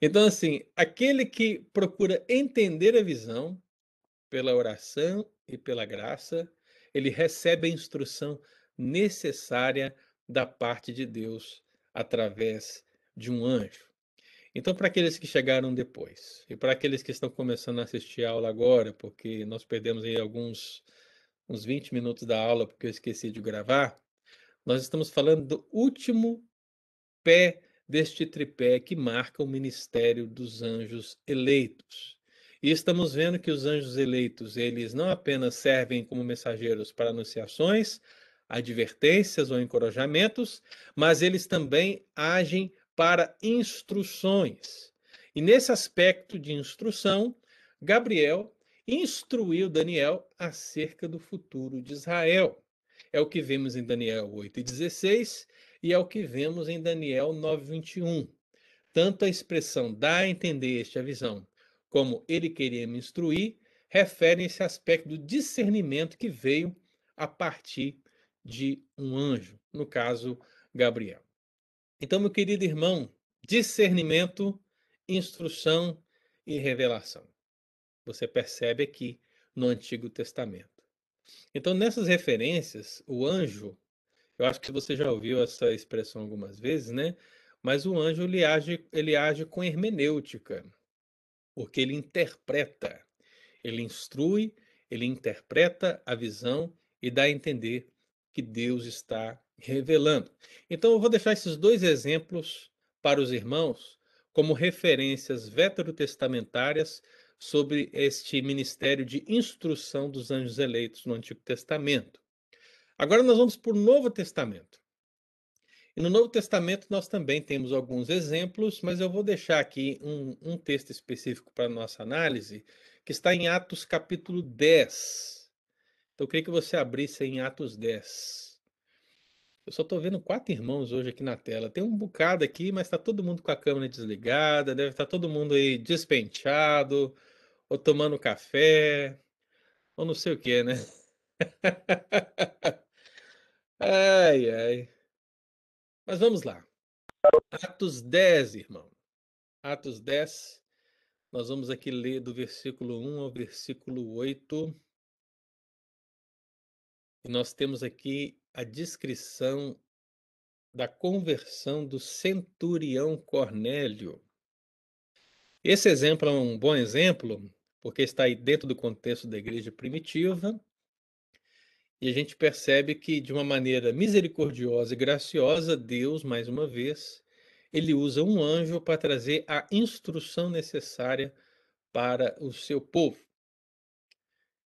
Então, assim, aquele que procura entender a visão pela oração e pela graça, ele recebe a instrução necessária da parte de Deus através de um anjo. Então, para aqueles que chegaram depois e para aqueles que estão começando a assistir a aula agora, porque nós perdemos aí alguns uns 20 minutos da aula porque eu esqueci de gravar, nós estamos falando do último pé deste tripé que marca o ministério dos anjos eleitos. E estamos vendo que os anjos eleitos, eles não apenas servem como mensageiros para anunciações, advertências ou encorajamentos, mas eles também agem para instruções. E nesse aspecto de instrução, Gabriel instruiu Daniel acerca do futuro de Israel. É o que vemos em Daniel 8,16 e é o que vemos em Daniel 9,21. Tanto a expressão dá a entender esta visão, como ele queria me instruir, referem esse aspecto do discernimento que veio a partir de um anjo, no caso, Gabriel. Então, meu querido irmão, discernimento, instrução e revelação. Você percebe aqui no Antigo Testamento. Então, nessas referências, o anjo, eu acho que você já ouviu essa expressão algumas vezes, né? Mas o anjo ele age, ele age com hermenêutica, porque ele interpreta, ele instrui, ele interpreta a visão e dá a entender que Deus está revelando. Então, eu vou deixar esses dois exemplos para os irmãos como referências veterotestamentárias sobre este ministério de instrução dos anjos eleitos no Antigo Testamento. Agora nós vamos para o Novo Testamento. E no Novo Testamento nós também temos alguns exemplos, mas eu vou deixar aqui um, um texto específico para a nossa análise, que está em Atos capítulo 10. Então eu queria que você abrisse em Atos 10. Eu só estou vendo quatro irmãos hoje aqui na tela. Tem um bocado aqui, mas está todo mundo com a câmera desligada. Deve estar tá todo mundo aí despenteado, ou tomando café, ou não sei o que, né? ai, ai. Mas vamos lá. Atos 10, irmão. Atos 10. Nós vamos aqui ler do versículo 1 ao versículo 8. E nós temos aqui a descrição da conversão do centurião Cornélio. Esse exemplo é um bom exemplo, porque está aí dentro do contexto da igreja primitiva, e a gente percebe que, de uma maneira misericordiosa e graciosa, Deus, mais uma vez, ele usa um anjo para trazer a instrução necessária para o seu povo.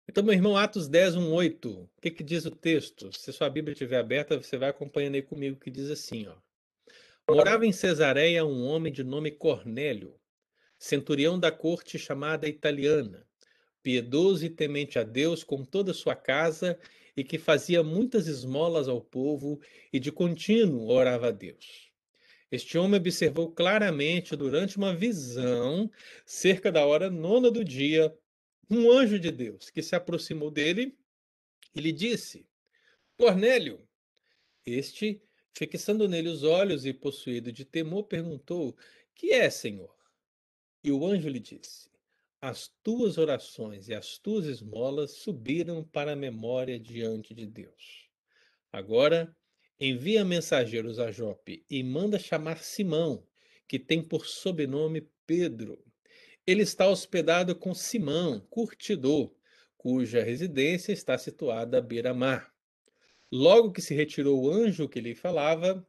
Então, meu irmão, Atos 10, 1, 8. O que, que diz o texto? Se sua Bíblia estiver aberta, você vai acompanhando aí comigo, que diz assim, ó. Morava em Cesareia um homem de nome Cornélio, centurião da corte chamada italiana, piedoso e temente a Deus com toda a sua casa e que fazia muitas esmolas ao povo e de contínuo orava a Deus. Este homem observou claramente durante uma visão, cerca da hora nona do dia, um anjo de Deus que se aproximou dele e lhe disse: Cornélio. Este, fixando nele os olhos e possuído de temor, perguntou: Que é, Senhor? E o anjo lhe disse: As tuas orações e as tuas esmolas subiram para a memória diante de Deus. Agora, envia mensageiros a Jope e manda chamar Simão, que tem por sobrenome Pedro ele está hospedado com Simão, curtidor, cuja residência está situada à beira-mar. Logo que se retirou o anjo que lhe falava,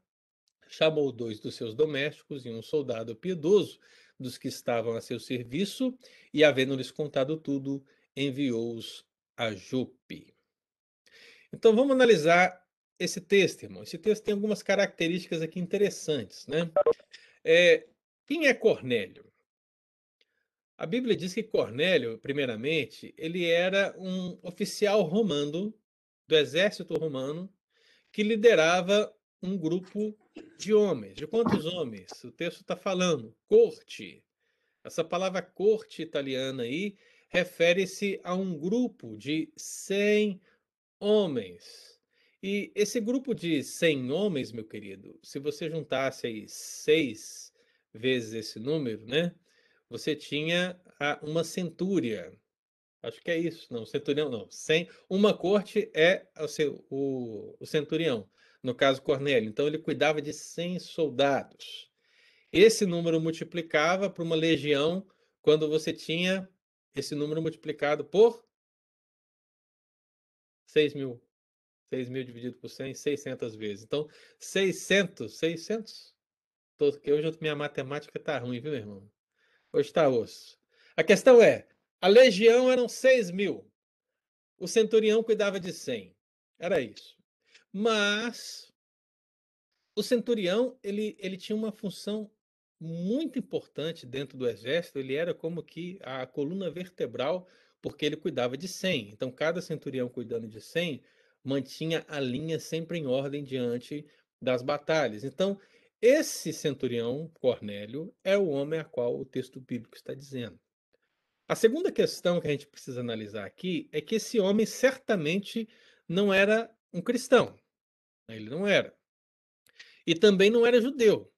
chamou dois dos seus domésticos e um soldado piedoso dos que estavam a seu serviço, e, havendo-lhes contado tudo, enviou-os a Jope. Então vamos analisar esse texto, irmão. Esse texto tem algumas características aqui interessantes, né? É, quem é Cornélio? A Bíblia diz que Cornélio, primeiramente, ele era um oficial romano do exército romano que liderava um grupo de homens. De quantos homens? O texto está falando corte. Essa palavra corte italiana aí refere-se a um grupo de 100 homens. E esse grupo de 100 homens, meu querido, se você juntasse aí seis vezes esse número, né, você tinha a uma centúria. Acho que é isso, não, centurião não, 100 uma corte é o seu o o centurião, no caso Cornélio, então ele cuidava de 100 soldados. Esse número multiplicava para uma legião quando você tinha esse número multiplicado por 6.000. 6.000 dividido por 100, 600 vezes. Então, 600, 600? Tô, hoje minha matemática tá ruim, viu, irmão? Hoje tá osso. A questão é, a legião eram 6 mil. O centurião cuidava de 100. Era isso. Mas o centurião, ele, ele tinha uma função muito importante dentro do exército, ele era como que a coluna vertebral, porque ele cuidava de 100. Então, cada centurião cuidando de 100 mantinha a linha sempre em ordem diante das batalhas. Então, esse centurião, Cornélio, é o homem a qual o texto bíblico está dizendo. A segunda questão que a gente precisa analisar aqui é que esse homem certamente não era um cristão. Ele não era. E também não era judeu.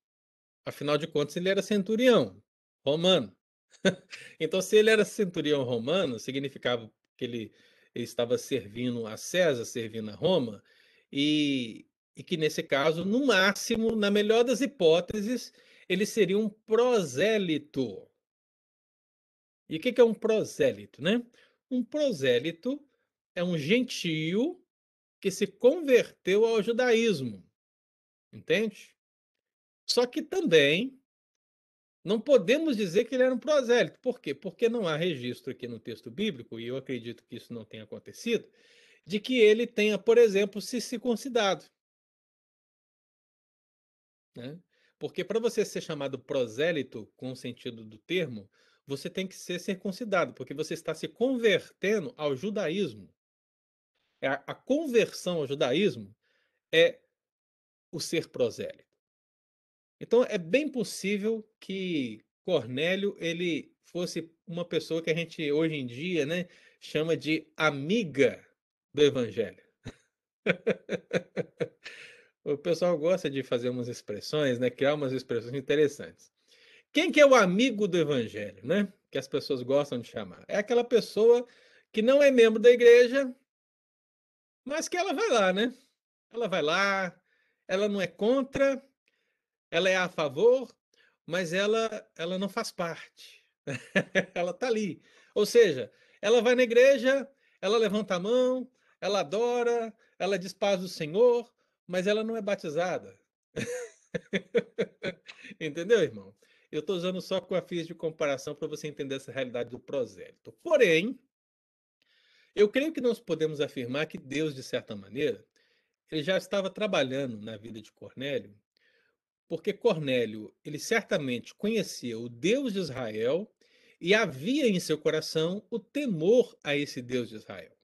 Afinal de contas, ele era centurião romano. então, se ele era centurião romano, significava que ele, ele estava servindo a César, servindo a Roma, e, e que nesse caso, no máximo, na melhor das hipóteses, ele seria um prosélito. E o que é um prosélito, né? Um prosélito é um gentio que se converteu ao judaísmo. Entende? Só que também não podemos dizer que ele era um prosélito. Por quê? Porque não há registro aqui no texto bíblico, e eu acredito que isso não tenha acontecido, de que ele tenha, por exemplo, se circuncidado. Né? Porque para você ser chamado prosélito, com o sentido do termo, você tem que ser circuncidado, porque você está se convertendo ao judaísmo. A, a conversão ao judaísmo é o ser prosélito. Então é bem possível que Cornélio ele fosse uma pessoa que a gente hoje em dia, né, chama de amiga do evangelho. o pessoal gosta de fazer umas expressões, né, criar umas expressões interessantes. Quem que é o amigo do evangelho, né? Que as pessoas gostam de chamar. É aquela pessoa que não é membro da igreja, mas que ela vai lá, né? Ela vai lá, ela não é contra, ela é a favor, mas ela, ela não faz parte. ela está ali. Ou seja, ela vai na igreja, ela levanta a mão, ela adora, ela diz paz do Senhor, mas ela não é batizada. Entendeu, irmão? Eu estou usando só com a fiz de comparação para você entender essa realidade do prosélito. Porém, eu creio que nós podemos afirmar que Deus, de certa maneira, ele já estava trabalhando na vida de Cornélio porque Cornélio, ele certamente conhecia o Deus de Israel e havia em seu coração o temor a esse Deus de Israel.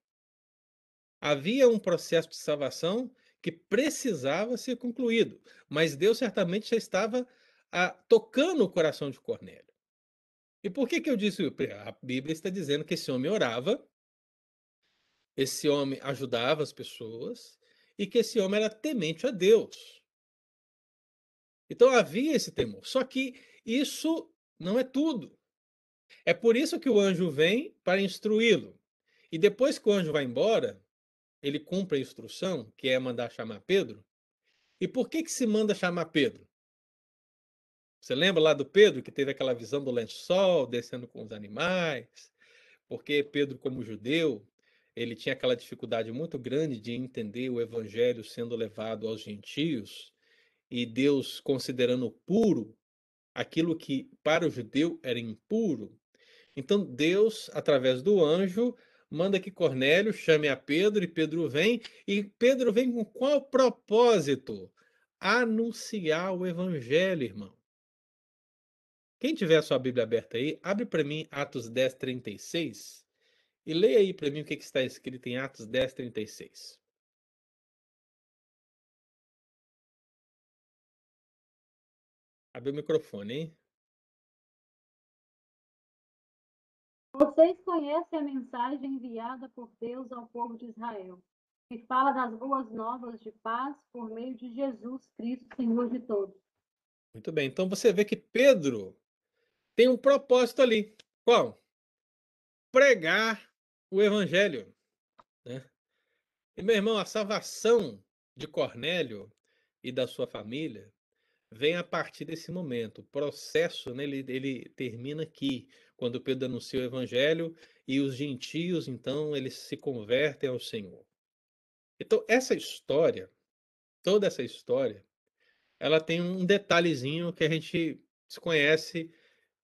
Havia um processo de salvação que precisava ser concluído, mas Deus certamente já estava a, ah, tocando o coração de Cornélio. E por que, que eu disse? A Bíblia está dizendo que esse homem orava, esse homem ajudava as pessoas e que esse homem era temente a Deus. Então havia esse temor. Só que isso não é tudo. É por isso que o anjo vem para instruí-lo. E depois que o anjo vai embora, ele cumpre a instrução, que é mandar chamar Pedro. E por que que se manda chamar Pedro? Você lembra lá do Pedro que teve aquela visão do lençol descendo com os animais? Porque Pedro, como judeu, ele tinha aquela dificuldade muito grande de entender o evangelho sendo levado aos gentios e Deus considerando puro aquilo que para o judeu era impuro. Então Deus, através do anjo, manda que Cornélio chame a Pedro e Pedro vem, e Pedro vem com qual propósito? Anunciar o evangelho, irmão. Quem tiver a sua Bíblia aberta aí, abre para mim Atos 10, 36 e leia aí para mim o que, que está escrito em Atos 10, 36. Abre o microfone, hein? Vocês conhecem a mensagem enviada por Deus ao povo de Israel, que fala das boas novas de paz por meio de Jesus Cristo, Senhor de todos. Muito bem. Então você vê que Pedro tem um propósito ali. Qual? Pregar o evangelho. Né? E meu irmão, a salvação de Cornélio e da sua família vem a partir desse momento. O processo, né, ele, ele termina aqui, quando Pedro anuncia o evangelho e os gentios, então, eles se convertem ao Senhor. Então, essa história, toda essa história, ela tem um detalhezinho que a gente desconhece,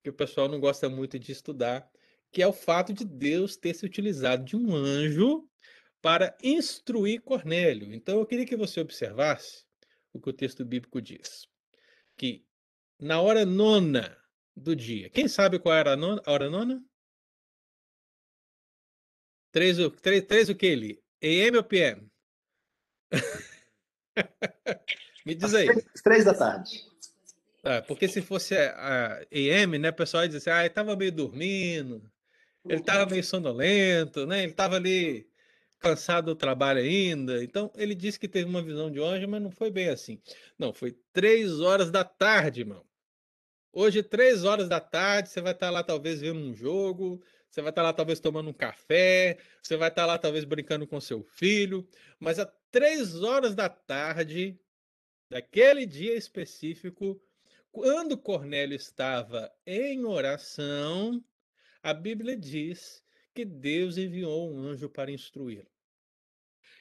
que o pessoal não gosta muito de estudar, que é o fato de Deus ter se utilizado de um anjo para instruir Cornélio. Então eu queria que você observasse o que o texto bíblico diz. Que na hora nona do dia, quem sabe qual era a, nona, a hora nona? Três, três, três o que ele? AM ou PM? Me diz aí. Três, três da tarde. Ah, porque se fosse a, AM, né, o pessoal ia dizer assim, ah, estava meio dormindo, ele estava meio sonolento, né? Ele estava ali cansado do trabalho ainda. Então, ele disse que teve uma visão de anjo, mas não foi bem assim. Não, foi três horas da tarde, irmão. Hoje, três horas da tarde, você vai estar lá talvez vendo um jogo, você vai estar lá talvez tomando um café, você vai estar lá talvez brincando com seu filho, mas às três horas da tarde, daquele dia específico, quando Cornélio estava em oração, a Bíblia diz que Deus enviou um anjo para instruí-lo.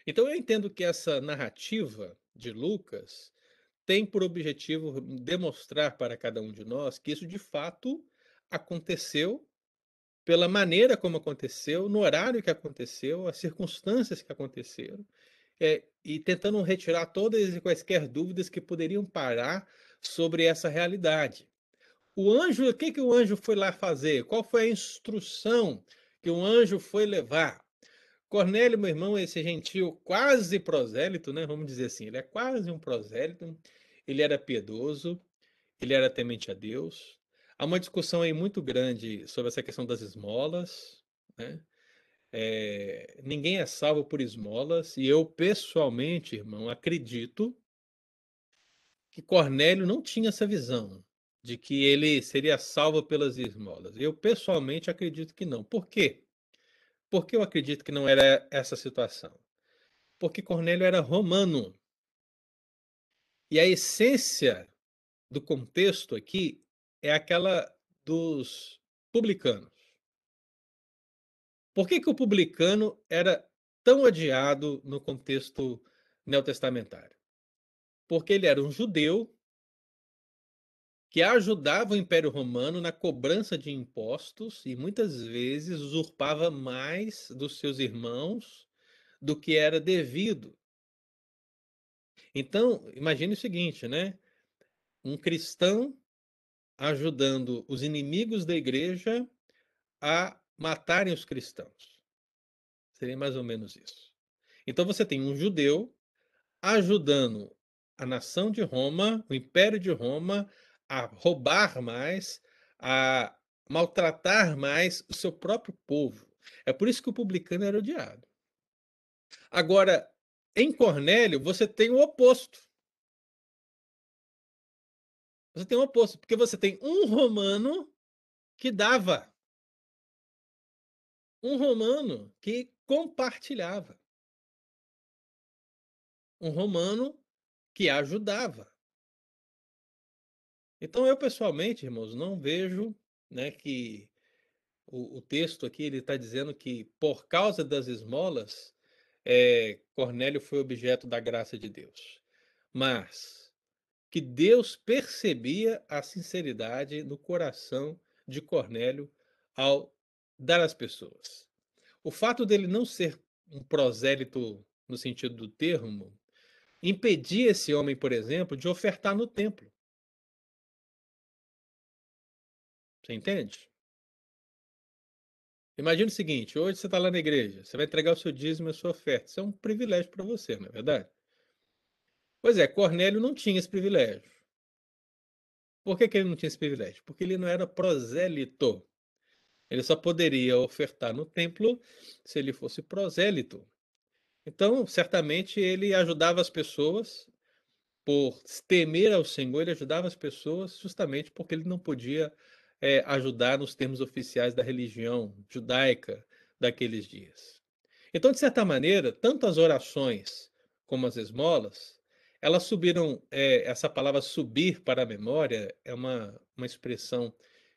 Então eu entendo que essa narrativa de Lucas tem por objetivo demonstrar para cada um de nós que isso de fato aconteceu pela maneira como aconteceu, no horário que aconteceu, as circunstâncias que aconteceram, é, e tentando retirar todas e quaisquer dúvidas que poderiam parar sobre essa realidade. O anjo, o que, que o anjo foi lá fazer? Qual foi a instrução que o anjo foi levar? Cornélio, meu irmão, esse gentil quase prosélito, né? Vamos dizer assim, ele é quase um prosélito. Ele era piedoso, ele era temente a Deus. Há uma discussão aí muito grande sobre essa questão das esmolas, né? É, ninguém é salvo por esmolas, e eu pessoalmente, irmão, acredito que Cornélio não tinha essa visão de que ele seria salvo pelas esmolas. Eu pessoalmente acredito que não. Por quê? Porque eu acredito que não era essa situação. Porque Cornélio era romano. E a essência do contexto aqui é aquela dos publicanos. Por que, que o publicano era tão odiado no contexto neotestamentário? Porque ele era um judeu que ajudava o Império Romano na cobrança de impostos e muitas vezes usurpava mais dos seus irmãos do que era devido. Então, imagine o seguinte, né? Um cristão ajudando os inimigos da igreja a matarem os cristãos. Seria mais ou menos isso. Então você tem um judeu ajudando a nação de Roma, o Império de Roma, a roubar mais, a maltratar mais o seu próprio povo. É por isso que o publicano era odiado. Agora, em Cornélio, você tem o oposto. Você tem o oposto, porque você tem um romano que dava. Um romano que compartilhava. Um romano que ajudava. Então eu pessoalmente, irmãos, não vejo, né, que o, o texto aqui ele está dizendo que por causa das esmolas, é, Cornélio foi objeto da graça de Deus, mas que Deus percebia a sinceridade no coração de Cornélio ao dar às pessoas. O fato dele não ser um prosélito no sentido do termo impedia esse homem, por exemplo, de ofertar no templo. Você entende? Imagina o seguinte: hoje você está lá na igreja, você vai entregar o seu dízimo e a sua oferta. Isso é um privilégio para você, não é verdade? Pois é, Cornélio não tinha esse privilégio. Por que, que ele não tinha esse privilégio? Porque ele não era prosélito. Ele só poderia ofertar no templo se ele fosse prosélito. Então, certamente, ele ajudava as pessoas por temer ao Senhor, ele ajudava as pessoas justamente porque ele não podia é, ajudar nos termos oficiais da religião judaica daqueles dias. Então, de certa maneira, tanto as orações como as esmolas, elas subiram, é, essa palavra subir para a memória é uma, uma expressão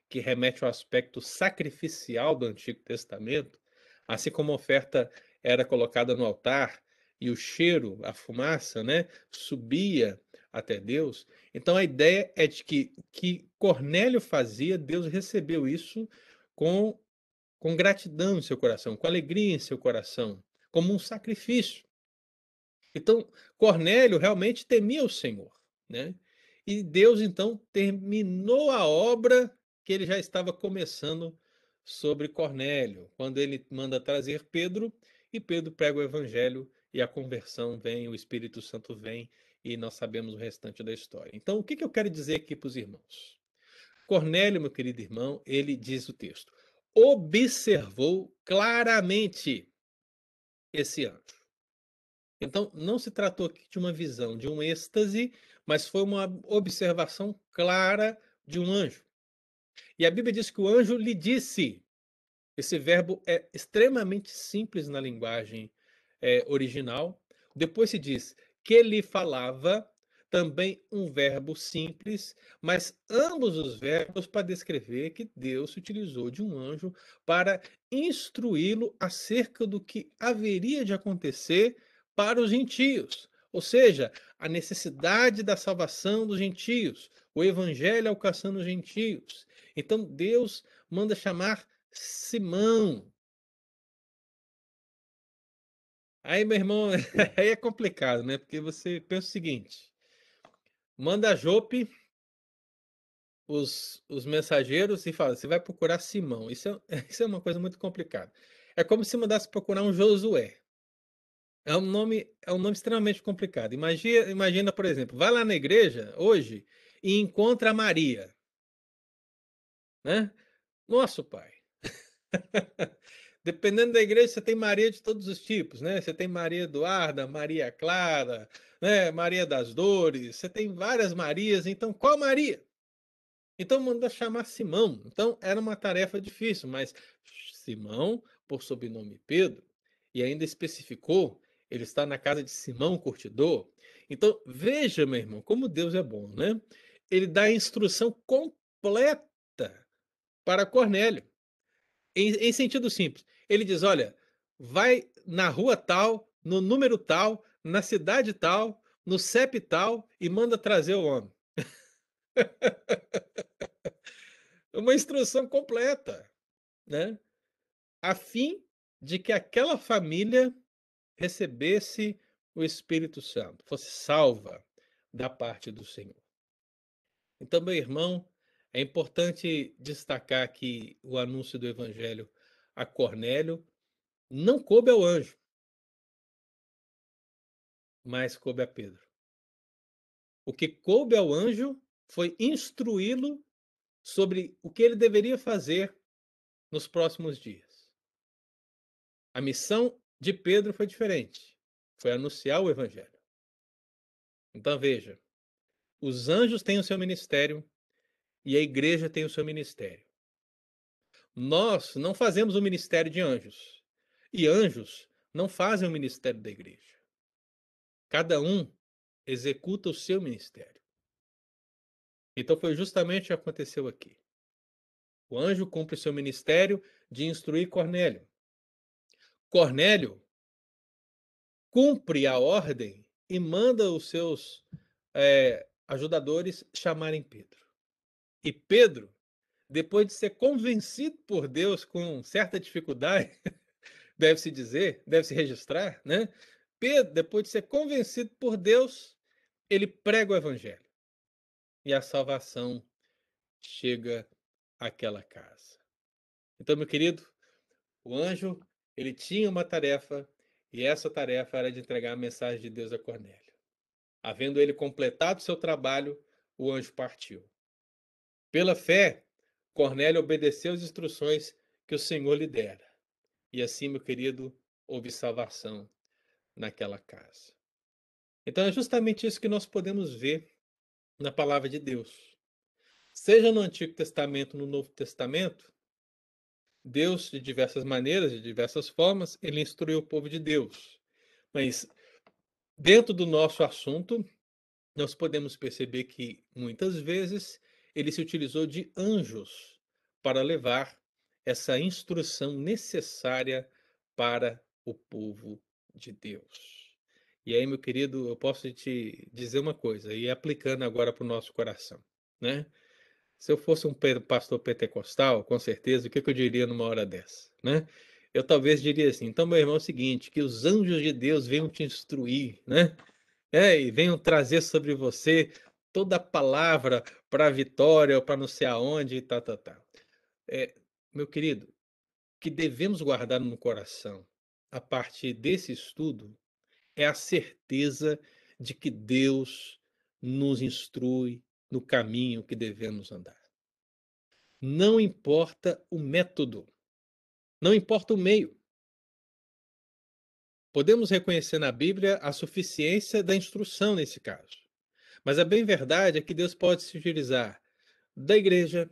que remete ao aspecto sacrificial do Antigo Testamento, assim como a oferta era colocada no altar e o cheiro, a fumaça, né, subia até Deus. Então a ideia é de que que Cornélio fazia, Deus recebeu isso com com gratidão em seu coração, com alegria em seu coração, como um sacrifício. Então, Cornélio realmente temia o Senhor, né? E Deus então terminou a obra que ele já estava começando sobre Cornélio, quando ele manda trazer Pedro e Pedro prega o evangelho e a conversão vem, o Espírito Santo vem e nós sabemos o restante da história. Então, o que, que eu quero dizer aqui para os irmãos? Cornélio, meu querido irmão, ele diz o texto, observou claramente esse anjo. Então, não se tratou aqui de uma visão, de um êxtase, mas foi uma observação clara de um anjo. E a Bíblia diz que o anjo lhe disse. Esse verbo é extremamente simples na linguagem é, original. Depois se diz que lhe falava, também um verbo simples, mas ambos os verbos para descrever que Deus utilizou de um anjo para instruí-lo acerca do que haveria de acontecer para os gentios, ou seja, a necessidade da salvação dos gentios, o evangelho alcançando os gentios. Então Deus manda chamar Simão, Aí, meu irmão, aí é complicado, né? Porque você pensa o seguinte: manda a Jope os, os mensageiros e fala, você vai procurar Simão. Isso é, isso é uma coisa muito complicada. É como se mandasse procurar um Josué. É um nome, é um nome extremamente complicado. Imagina, imagina, por exemplo, vai lá na igreja hoje e encontra a Maria. Né? Nosso pai. Dependendo da igreja, você tem Maria de todos os tipos, né? Você tem Maria Eduarda, Maria Clara, né? Maria das Dores, você tem várias Marias, então qual Maria? Então manda chamar Simão. Então era uma tarefa difícil, mas Simão, por sobrenome Pedro, e ainda especificou, ele está na casa de Simão Curtidor. Então veja, meu irmão, como Deus é bom, né? Ele dá a instrução completa para Cornélio. Em, em sentido simples. Ele diz: olha, vai na rua tal, no número tal, na cidade tal, no CEP tal e manda trazer o homem. Uma instrução completa, né? A fim de que aquela família recebesse o Espírito Santo, fosse salva da parte do Senhor. Então, meu irmão, é importante destacar que o anúncio do evangelho a Cornélio não coube ao anjo, mas coube a Pedro. O que coube ao anjo foi instruí-lo sobre o que ele deveria fazer nos próximos dias. A missão de Pedro foi diferente. Foi anunciar o evangelho. Então veja, os anjos têm o seu ministério, e a igreja tem o seu ministério. Nós não fazemos o ministério de anjos. E anjos não fazem o ministério da igreja. Cada um executa o seu ministério. Então foi justamente o que aconteceu aqui. O anjo cumpre seu ministério de instruir Cornélio. Cornélio cumpre a ordem e manda os seus é, ajudadores chamarem Pedro. E Pedro, depois de ser convencido por Deus com certa dificuldade, deve-se dizer, deve-se registrar, né? Pedro, depois de ser convencido por Deus, ele prega o evangelho. E a salvação chega àquela casa. Então, meu querido, o anjo, ele tinha uma tarefa, e essa tarefa era de entregar a mensagem de Deus a Cornélio. Havendo ele completado seu trabalho, o anjo partiu. Pela fé, Cornélio obedeceu as instruções que o Senhor lhe dera. E assim, meu querido, houve salvação naquela casa. Então é justamente isso que nós podemos ver na palavra de Deus. Seja no Antigo Testamento, no Novo Testamento, Deus, de diversas maneiras, de diversas formas, ele instruiu o povo de Deus. Mas dentro do nosso assunto, nós podemos perceber que muitas vezes ele se utilizou de anjos para levar essa instrução necessária para o povo de Deus. E aí, meu querido, eu posso te dizer uma coisa, e aplicando agora para o nosso coração, né? Se eu fosse um pastor pentecostal, com certeza, o que eu diria numa hora dessa, né? Eu talvez diria assim, então, meu irmão, é o seguinte, que os anjos de Deus venham te instruir, né? É, e venham trazer sobre você toda a palavra para vitória, ou para não sei aonde, e tá, tá, tá. É, meu querido, que devemos guardar no coração, a partir desse estudo, é a certeza de que Deus nos instrui no caminho que devemos andar. Não importa o método, não importa o meio. Podemos reconhecer na Bíblia a suficiência da instrução nesse caso. Mas a bem verdade é que Deus pode se utilizar da igreja,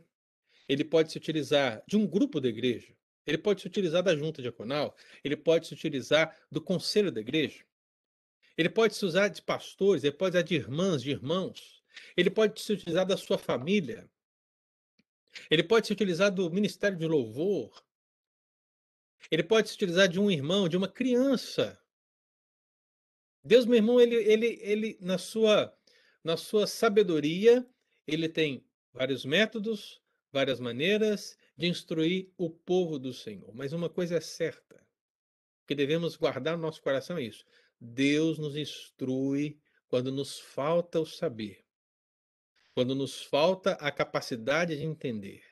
ele pode se utilizar de um grupo da igreja, ele pode se utilizar da junta diaconal, ele pode se utilizar do conselho da igreja, ele pode se usar de pastores, ele pode usar de irmãs, de irmãos, ele pode se utilizar da sua família, ele pode se utilizar do ministério de louvor, ele pode se utilizar de um irmão, de uma criança. Deus, meu irmão, ele, ele, ele na sua na sua sabedoria, ele tem vários métodos, várias maneiras de instruir o povo do Senhor. Mas uma coisa é certa, que devemos guardar no nosso coração é isso. Deus nos instrui quando nos falta o saber, quando nos falta a capacidade de entender.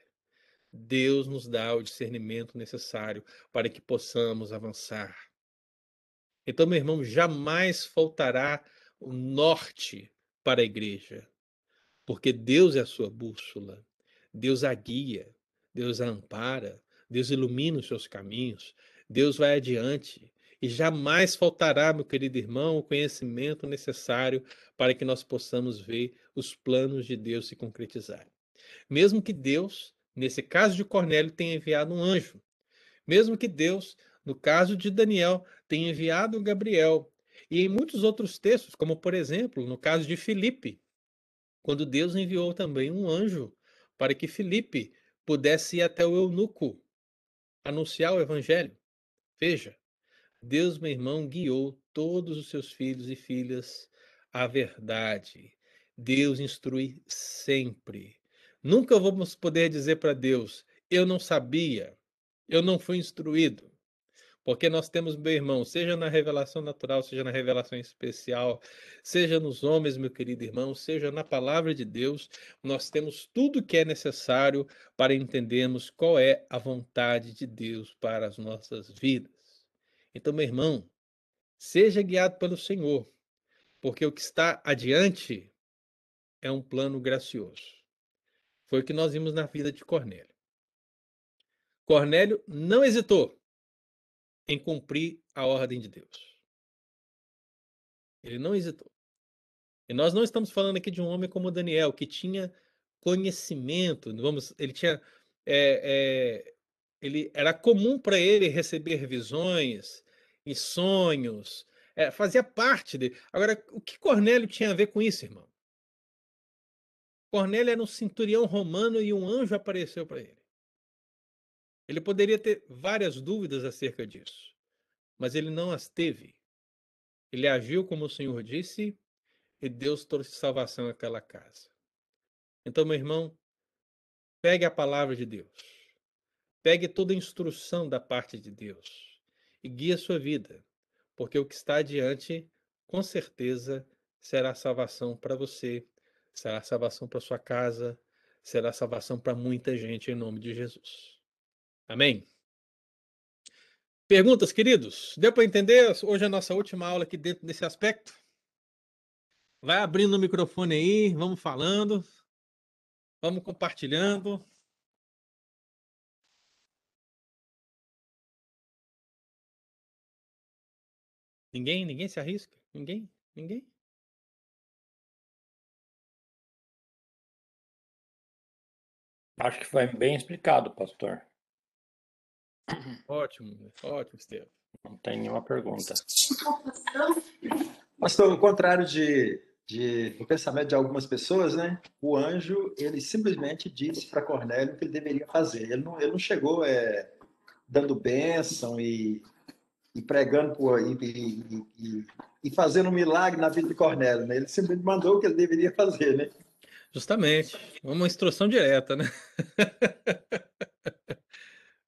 Deus nos dá o discernimento necessário para que possamos avançar. Então, meu irmão, jamais faltará o norte para a igreja, porque Deus é a sua bússola, Deus a guia, Deus a ampara, Deus ilumina os seus caminhos, Deus vai adiante. E jamais faltará, meu querido irmão, o conhecimento necessário para que nós possamos ver os planos de Deus se concretizarem. Mesmo que Deus, nesse caso de Cornélio, tenha enviado um anjo, mesmo que Deus, no caso de Daniel, tenha enviado Gabriel, e em muitos outros textos, como por exemplo, no caso de Filipe, quando Deus enviou também um anjo para que Filipe pudesse ir até o eunuco anunciar o evangelho. Veja, Deus, meu irmão, guiou todos os seus filhos e filhas à verdade. Deus instrui sempre. Nunca vamos poder dizer para Deus: eu não sabia, eu não fui instruído. Porque nós temos, meu irmão, seja na revelação natural, seja na revelação especial, seja nos homens, meu querido irmão, seja na palavra de Deus, nós temos tudo que é necessário para entendermos qual é a vontade de Deus para as nossas vidas. Então, meu irmão, seja guiado pelo Senhor, porque o que está adiante é um plano gracioso. Foi o que nós vimos na vida de Cornélio. Cornélio não hesitou em cumprir a ordem de Deus. Ele não hesitou. E nós não estamos falando aqui de um homem como Daniel, que tinha conhecimento, vamos, ele tinha, é, é, ele era comum para ele receber visões e sonhos, é, fazia parte dele. Agora, o que Cornélio tinha a ver com isso, irmão? Cornélio era um centurião romano e um anjo apareceu para ele. Ele poderia ter várias dúvidas acerca disso, mas ele não as teve. Ele agiu como o Senhor disse e Deus trouxe salvação àquela casa. Então, meu irmão, pegue a palavra de Deus, pegue toda a instrução da parte de Deus e guie a sua vida, porque o que está adiante, com certeza, será salvação para você, será salvação para sua casa, será salvação para muita gente em nome de Jesus. Amém? Perguntas, queridos? Deu para entender? Hoje é a nossa última aula aqui dentro desse aspecto. Vai abrindo o microfone aí, vamos falando, vamos compartilhando. Ninguém, ninguém se arrisca? Ninguém? Ninguém? Acho que foi bem explicado, pastor. Ótimo, ótimo, Estevam. Não tem nenhuma pergunta. Pastor, ao contrário de, de, do pensamento de algumas pessoas, né? O anjo, ele simplesmente disse para Cornélio o que ele deveria fazer. Ele não, ele não chegou é, dando bênção e, e pregando por, e, e, e, e, fazendo um milagre na vida de Cornélio, né? Ele simplesmente mandou o que ele deveria fazer, né? Justamente, uma instrução direta, né?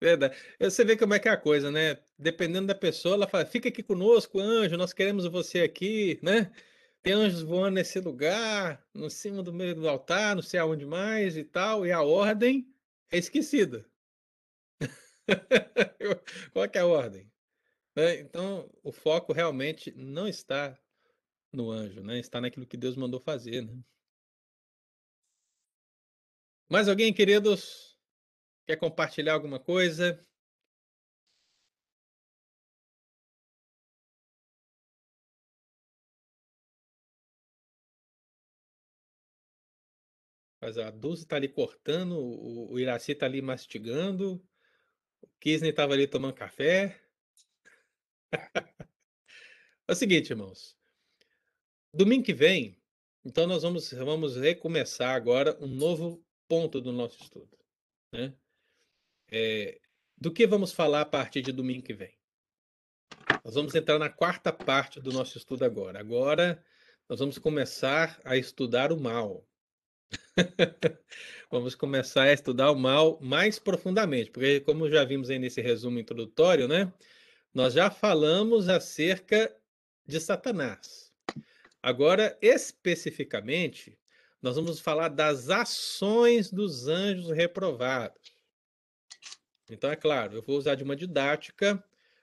Verdade. Você vê como é que é a coisa, né? Dependendo da pessoa, ela fala: fica aqui conosco, anjo, nós queremos você aqui, né? Tem anjos voando nesse lugar, no cima do meio do altar, não sei aonde mais e tal, e a ordem é esquecida. Qual é a ordem? Né? Então, o foco realmente não está no anjo, né? Está naquilo que Deus mandou fazer, né? Mais alguém, queridos? Quer compartilhar alguma coisa? Mas a Dulce está ali cortando, o, o Iraci está ali mastigando, o Kisney estava ali tomando café. é o seguinte, irmãos. Domingo que vem, então nós vamos, vamos recomeçar agora um novo ponto do nosso estudo. Né? É, do que vamos falar a partir de domingo que vem? Nós vamos entrar na quarta parte do nosso estudo agora. Agora nós vamos começar a estudar o mal. vamos começar a estudar o mal mais profundamente, porque como já vimos aí nesse resumo introdutório, né? Nós já falamos acerca de Satanás. Agora, especificamente, nós vamos falar das ações dos anjos reprovados. Então, é claro, eu vou usar de uma didática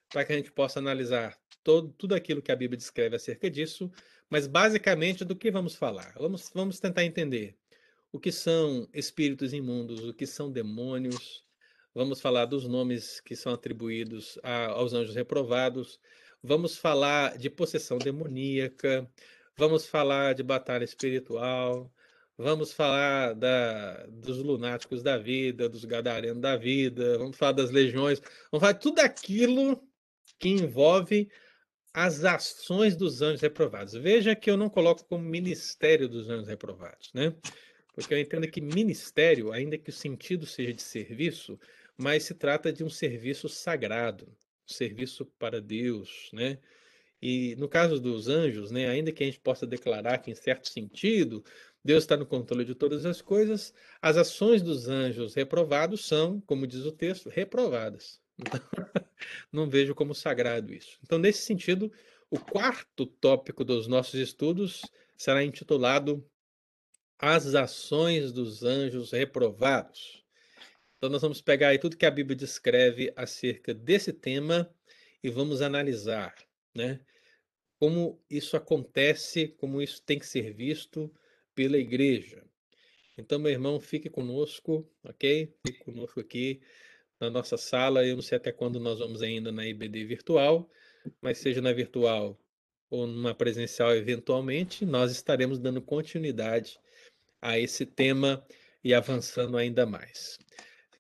para que a gente possa analisar todo, tudo aquilo que a Bíblia descreve acerca disso, mas basicamente do que vamos falar? Vamos, vamos tentar entender o que são espíritos imundos, o que são demônios, vamos falar dos nomes que são atribuídos a, aos anjos reprovados, vamos falar de possessão demoníaca, vamos falar de batalha espiritual, Vamos falar da, dos lunáticos da vida, dos gadarenos da vida, vamos falar das legiões, vamos falar tudo aquilo que envolve as ações dos anjos reprovados. Veja que eu não coloco como ministério dos anjos reprovados, né? Porque eu entendo que ministério, ainda que o sentido seja de serviço, mas se trata de um serviço sagrado, um serviço para Deus, né? E no caso dos anjos, né, ainda que a gente possa declarar que, em certo sentido, Deus está no controle de todas as coisas. As ações dos anjos reprovados são, como diz o texto, reprovadas. Então, não vejo como sagrado isso. Então, nesse sentido, o quarto tópico dos nossos estudos será intitulado As ações dos anjos reprovados. Então, nós vamos pegar aí tudo que a Bíblia descreve acerca desse tema e vamos analisar, né? Como isso acontece, como isso tem que ser visto, pela igreja. Então, meu irmão, fique conosco, ok? Fique conosco aqui na nossa sala. Eu não sei até quando nós vamos ainda na IBD virtual, mas seja na virtual ou numa presencial eventualmente, nós estaremos dando continuidade a esse tema e avançando ainda mais.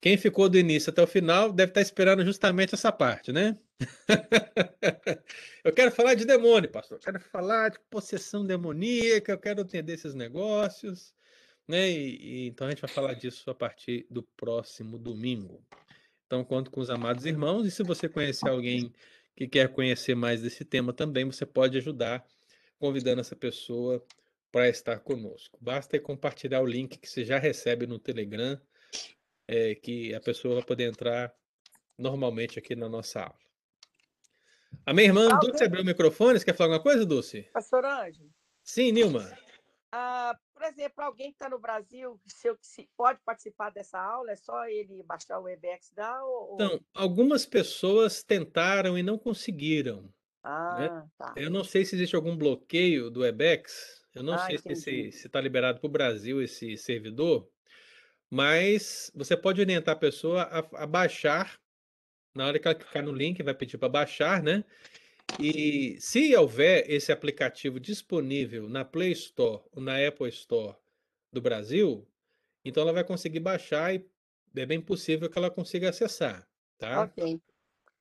Quem ficou do início até o final deve estar esperando justamente essa parte, né? eu quero falar de demônio, pastor. Eu quero falar de possessão demoníaca, eu quero entender esses negócios, né? E, e, então a gente vai falar disso a partir do próximo domingo. Então conto com os amados irmãos e se você conhecer alguém que quer conhecer mais desse tema também, você pode ajudar convidando essa pessoa para estar conosco. Basta compartilhar o link que você já recebe no Telegram, é, que a pessoa vai poder entrar normalmente aqui na nossa aula. A minha irmã Alguém... Dulce abriu o microfone. Você quer falar alguma coisa, Dulce? Pastor Ângelo. Sim, Nilma. Ah, por exemplo, alguém que está no Brasil, se, se, pode participar dessa aula, é só ele baixar o Webex da ou... Então, algumas pessoas tentaram e não conseguiram. Né? Ah, né? tá. Eu não sei se existe algum bloqueio do Webex. Eu não ah, sei entendi. se está liberado para o Brasil esse servidor, mas você pode orientar a pessoa a, a baixar na hora que ela clicar no link, vai pedir para baixar, né? E se houver esse aplicativo disponível na Play Store ou na Apple Store do Brasil, então ela vai conseguir baixar e é bem possível que ela consiga acessar, tá? Ok.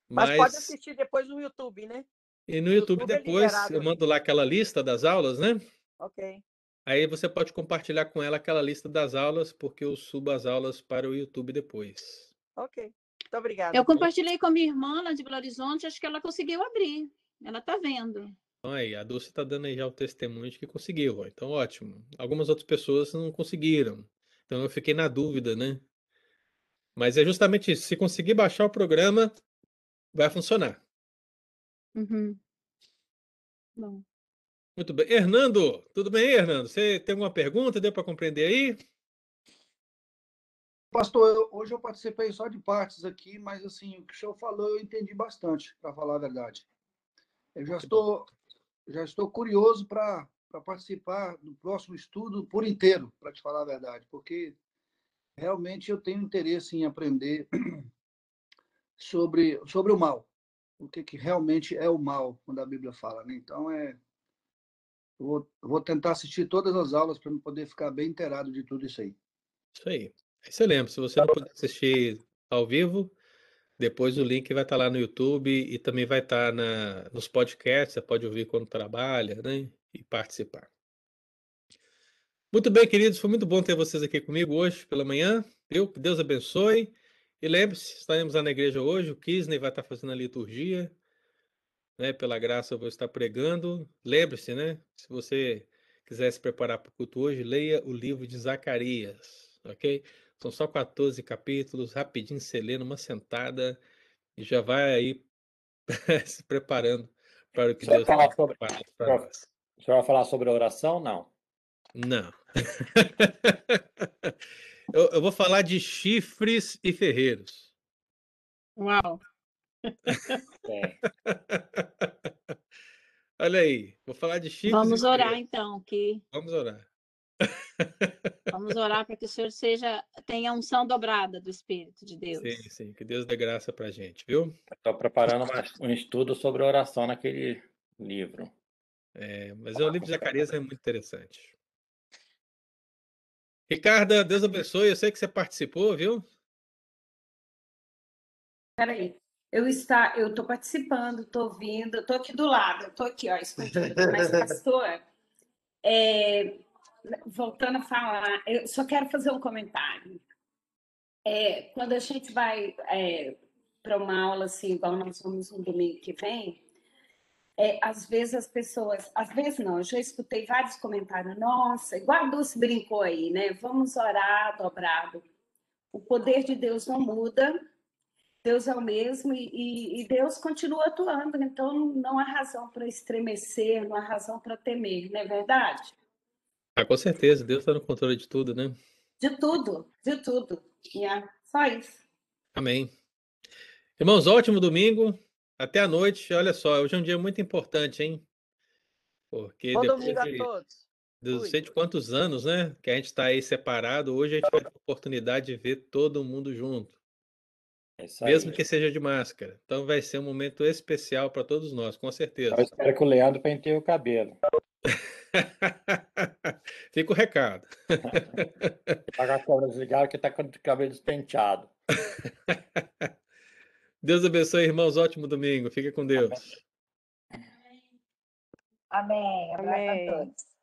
Mas, pode assistir depois no YouTube, né? E no YouTube, YouTube é depois liberado, eu mando lá aquela lista das aulas, né? Ok. Aí você pode compartilhar com ela aquela lista das aulas, porque eu subo as aulas para o YouTube depois. Ok. Muito obrigada. Eu compartilhei com a minha irmã lá de Belo Horizonte, acho que ela conseguiu abrir. Ela tá vendo. Então aí, a Dulce está dando aí já o testemunho de que conseguiu. ó. Então, ótimo. Algumas outras pessoas não conseguiram. Então eu fiquei na dúvida, né? Mas é justamente isso. Se conseguir baixar o programa, vai funcionar. Uhum. Bom. Muito bem. Hernando, tudo bem, Hernando? Você tem alguma pergunta? Deu para compreender aí? Pastor, eu- hoje eu participei só de partes aqui, mas assim, o que o senhor falou eu entendi bastante, para falar a verdade. Eu já estou, já estou curioso para participar do próximo estudo por inteiro, para te falar a verdade, porque realmente eu tenho interesse em aprender sobre, sobre o mal, o que, que realmente é o mal, quando a Bíblia fala. Né? Então, é, eu vou, eu vou tentar assistir todas as aulas para poder ficar bem inteirado de tudo isso aí. Isso aí. Você lembra, se você não puder assistir ao vivo, depois o link vai estar lá no YouTube e também vai estar na, nos podcasts, você pode ouvir quando trabalha, né? E participar. Muito bem, queridos, foi muito bom ter vocês aqui comigo hoje pela manhã, viu? Que Deus abençoe. E lembre-se, estaremos lá na igreja hoje, o Kisney vai estar fazendo a liturgia, né? Pela graça eu vou estar pregando. Lembre-se, né? Se você quiser se preparar para o culto hoje, leia o livro de Zacarias, ok? São só 14 capítulos, rapidinho você lê numa sentada e já vai aí se preparando para o que Você vai Deus falar sobre- para nós. O senhor vai falar sobre a oração? Não. Não. eu, eu vou falar de chifres e ferreiros. Uau. É. Olha aí, vou falar de chifres Vamos orar então, que Vamos orar. vamos orar para que o Senhor seja tenha a unção dobrada do Espírito de Deus. Sim, sim, que Deus dê graça pra gente, viu? Estou preparando uma- um estudo sobre oração naquele livro. É, mas o livro de Zacarias é muito interessante. Ricarda, Deus abençoe. Eu sei que você participou, viu? Peraí, eu está, eu estou participando, estou ouvindo, estou aqui do lado, estou aqui, ó, escondida. Mas, pastor, é, voltando a falar, eu só quero fazer um comentário. É, quando a gente vai para uma aula assim, igual nós vamos no domingo que vem, é, às vezes as pessoas, às vezes não, eu já escutei vários comentários, nossa, igual a Dulce brincou aí, né? Vamos orar dobrado. O poder de Deus não muda, Deus é o mesmo e- e Deus continua atuando, então não há razão para estremecer, não há razão para temer, não é verdade? Ah, com certeza. Deus está no controle de tudo, né? De tudo, de tudo. Yeah, só isso. Amém. Irmãos, ótimo domingo. Até a noite. Olha só, hoje é um dia muito importante, hein? Porque Bom depois domingo a de, todos. de não sei de quantos anos, né? Que a gente está aí separado, hoje a gente vai ter a oportunidade de ver todo mundo junto. É isso aí. Mesmo que seja de máscara. Então vai ser um momento especial para todos nós, com certeza. Eu espero que o Leandro penteie o cabelo. Fica o recado. Tá com a câmera desligada que tá com o cabelo despenteado. Deus abençoe, irmãos. Ótimo domingo. Fica com Deus. Amém. Amém. a todos.